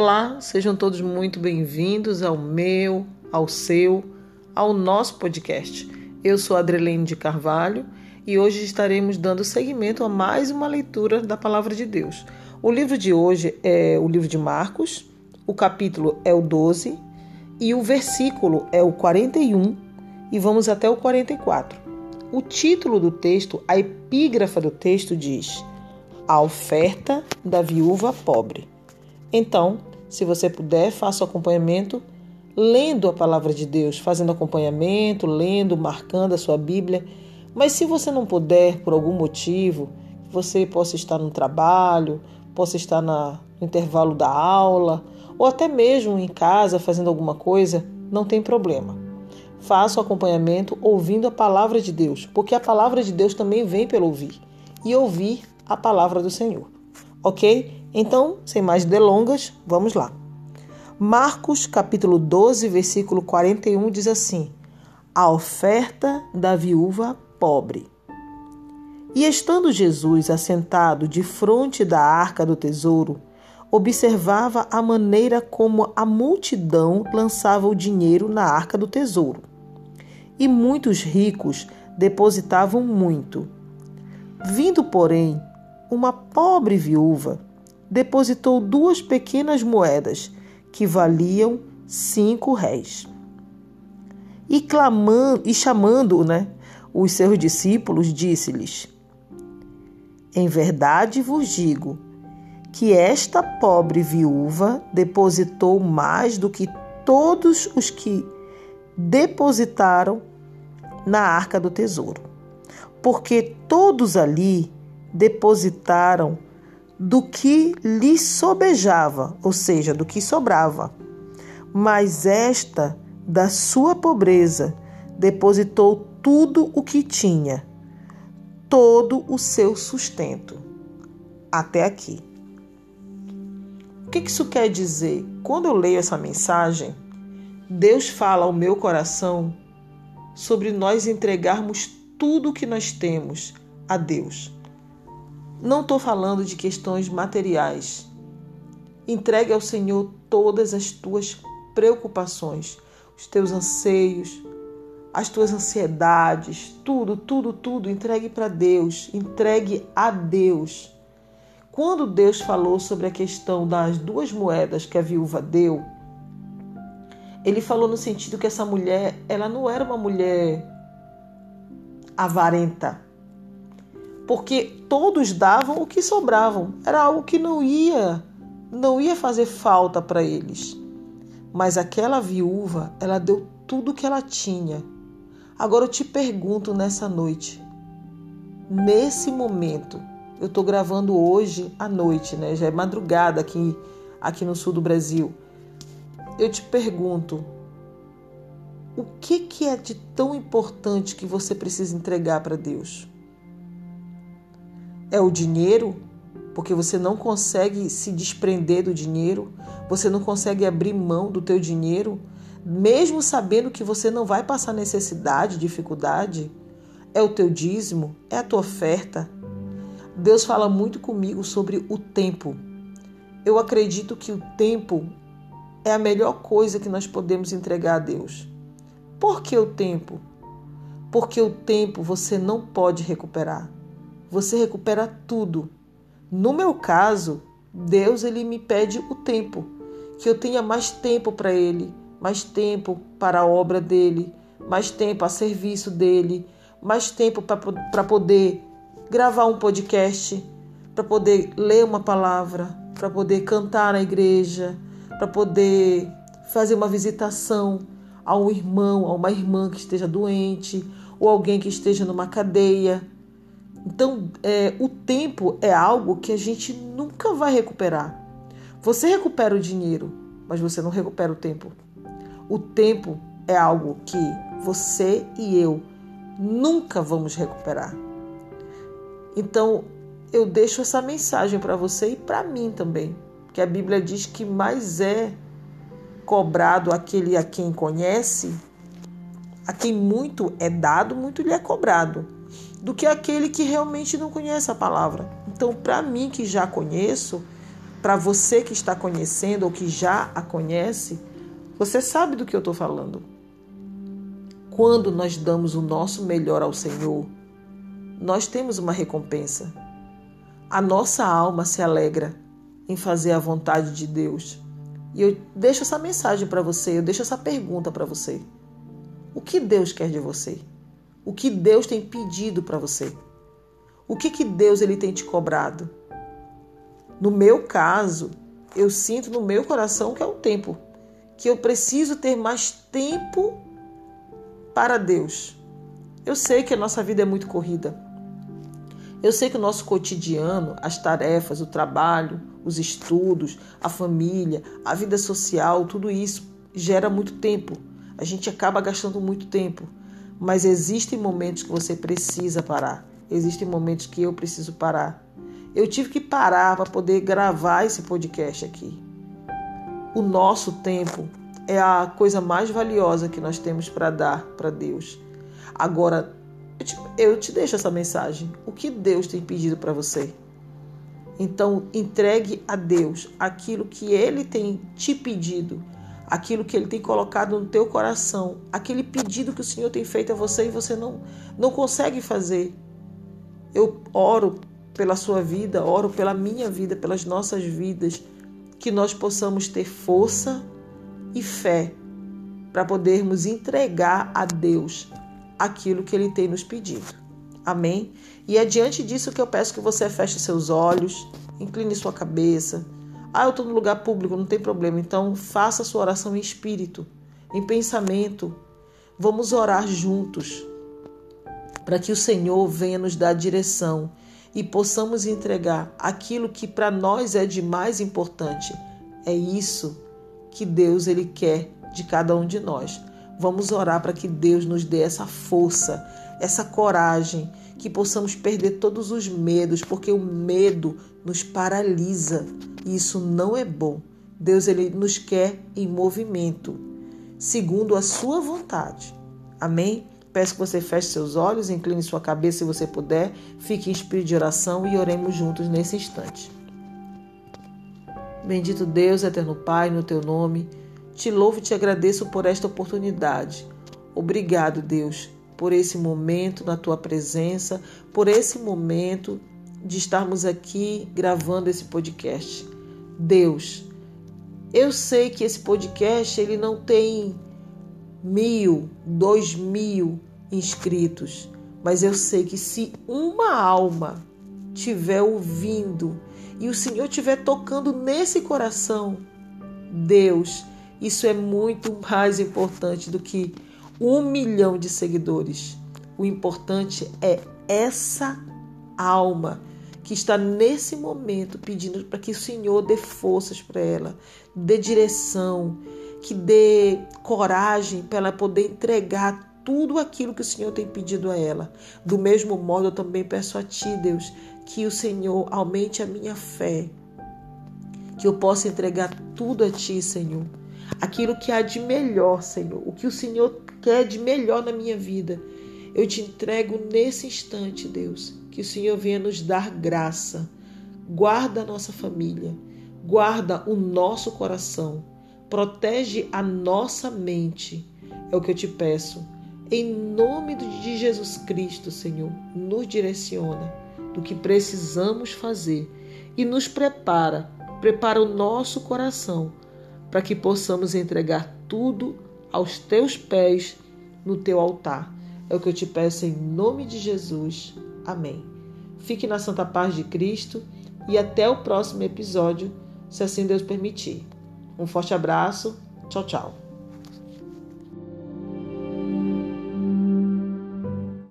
Olá, sejam todos muito bem-vindos ao meu, ao seu, ao nosso podcast. Eu sou Adrelene de Carvalho e hoje estaremos dando seguimento a mais uma leitura da Palavra de Deus. O livro de hoje é o livro de Marcos, o capítulo é o 12 e o versículo é o 41 e vamos até o 44. O título do texto, a epígrafa do texto diz: A oferta da viúva pobre. Então, se você puder, faça o acompanhamento lendo a palavra de Deus, fazendo acompanhamento, lendo, marcando a sua Bíblia. Mas se você não puder, por algum motivo, você possa estar no trabalho, possa estar na, no intervalo da aula, ou até mesmo em casa fazendo alguma coisa, não tem problema. Faça o acompanhamento ouvindo a palavra de Deus, porque a palavra de Deus também vem pelo ouvir e ouvir a palavra do Senhor. Ok? Então, sem mais delongas, vamos lá. Marcos capítulo 12, versículo 41 diz assim: A oferta da viúva pobre. E estando Jesus assentado de frente da arca do tesouro, observava a maneira como a multidão lançava o dinheiro na arca do tesouro. E muitos ricos depositavam muito. Vindo, porém, uma pobre viúva, depositou duas pequenas moedas que valiam cinco réis. E clamando e chamando, né, os seus discípulos, disse-lhes: Em verdade vos digo que esta pobre viúva depositou mais do que todos os que depositaram na arca do tesouro, porque todos ali depositaram do que lhe sobejava, ou seja, do que sobrava. Mas esta, da sua pobreza, depositou tudo o que tinha, todo o seu sustento. Até aqui. O que isso quer dizer? Quando eu leio essa mensagem, Deus fala ao meu coração sobre nós entregarmos tudo o que nós temos a Deus. Não estou falando de questões materiais. Entregue ao Senhor todas as tuas preocupações, os teus anseios, as tuas ansiedades, tudo, tudo, tudo. Entregue para Deus, entregue a Deus. Quando Deus falou sobre a questão das duas moedas que a viúva deu, ele falou no sentido que essa mulher, ela não era uma mulher avarenta porque todos davam o que sobravam. Era algo que não ia, não ia fazer falta para eles. Mas aquela viúva, ela deu tudo que ela tinha. Agora eu te pergunto nessa noite, nesse momento, eu estou gravando hoje à noite, né? Já é madrugada aqui, aqui no sul do Brasil. Eu te pergunto, o que, que é de tão importante que você precisa entregar para Deus? É o dinheiro, porque você não consegue se desprender do dinheiro, você não consegue abrir mão do teu dinheiro, mesmo sabendo que você não vai passar necessidade, dificuldade. É o teu dízimo, é a tua oferta. Deus fala muito comigo sobre o tempo. Eu acredito que o tempo é a melhor coisa que nós podemos entregar a Deus. Por que o tempo? Porque o tempo você não pode recuperar você recupera tudo. No meu caso, Deus ele me pede o tempo, que eu tenha mais tempo para ele, mais tempo para a obra dele, mais tempo a serviço dele, mais tempo para poder gravar um podcast, para poder ler uma palavra, para poder cantar na igreja, para poder fazer uma visitação a um irmão, a uma irmã que esteja doente, ou alguém que esteja numa cadeia. Então, é, o tempo é algo que a gente nunca vai recuperar. Você recupera o dinheiro, mas você não recupera o tempo. O tempo é algo que você e eu nunca vamos recuperar. Então, eu deixo essa mensagem para você e para mim também, que a Bíblia diz que mais é cobrado aquele a quem conhece, a quem muito é dado, muito lhe é cobrado do que aquele que realmente não conhece a palavra. Então, para mim que já conheço, para você que está conhecendo ou que já a conhece, você sabe do que eu estou falando. Quando nós damos o nosso melhor ao Senhor, nós temos uma recompensa. A nossa alma se alegra em fazer a vontade de Deus. E eu deixo essa mensagem para você, eu deixo essa pergunta para você. O que Deus quer de você? O que Deus tem pedido para você? O que, que Deus ele tem te cobrado? No meu caso, eu sinto no meu coração que é o tempo, que eu preciso ter mais tempo para Deus. Eu sei que a nossa vida é muito corrida. Eu sei que o nosso cotidiano, as tarefas, o trabalho, os estudos, a família, a vida social, tudo isso gera muito tempo. A gente acaba gastando muito tempo. Mas existem momentos que você precisa parar. Existem momentos que eu preciso parar. Eu tive que parar para poder gravar esse podcast aqui. O nosso tempo é a coisa mais valiosa que nós temos para dar para Deus. Agora, eu te, eu te deixo essa mensagem. O que Deus tem pedido para você? Então, entregue a Deus aquilo que Ele tem te pedido, aquilo que Ele tem colocado no teu coração, aquele pedido que o Senhor tem feito a você e você não, não consegue fazer. Eu oro pela sua vida, oro pela minha vida, pelas nossas vidas, que nós possamos ter força e fé para podermos entregar a Deus aquilo que Ele tem nos pedido. Amém? E é diante disso que eu peço que você feche seus olhos, incline sua cabeça. Ah, eu estou no lugar público, não tem problema. Então faça a sua oração em espírito, em pensamento. Vamos orar juntos para que o Senhor venha nos dar direção e possamos entregar aquilo que para nós é de mais importante. É isso que Deus ele quer de cada um de nós. Vamos orar para que Deus nos dê essa força, essa coragem, que possamos perder todos os medos, porque o medo nos paralisa e isso não é bom. Deus ele nos quer em movimento, segundo a sua vontade. Amém? Peço que você feche seus olhos, incline sua cabeça se você puder, fique em espírito de oração e oremos juntos nesse instante. Bendito Deus, eterno Pai, no teu nome, te louvo e te agradeço por esta oportunidade. Obrigado, Deus, por esse momento na tua presença, por esse momento de estarmos aqui gravando esse podcast. Deus, eu sei que esse podcast ele não tem mil, dois mil inscritos, mas eu sei que se uma alma tiver ouvindo e o Senhor estiver tocando nesse coração, Deus, isso é muito mais importante do que um milhão de seguidores. O importante é essa alma que está nesse momento pedindo para que o Senhor dê forças para ela, dê direção, que dê coragem para ela poder entregar tudo aquilo que o Senhor tem pedido a ela. Do mesmo modo, eu também peço a Ti, Deus, que o Senhor aumente a minha fé, que eu possa entregar tudo a Ti, Senhor aquilo que há de melhor, Senhor, o que o Senhor quer de melhor na minha vida. Eu te entrego nesse instante, Deus, que o Senhor venha nos dar graça. Guarda a nossa família, guarda o nosso coração, protege a nossa mente. É o que eu te peço. Em nome de Jesus Cristo, Senhor, nos direciona do que precisamos fazer e nos prepara, prepara o nosso coração para que possamos entregar tudo aos teus pés no teu altar. É o que eu te peço em nome de Jesus. Amém. Fique na santa paz de Cristo e até o próximo episódio, se assim Deus permitir. Um forte abraço. Tchau, tchau.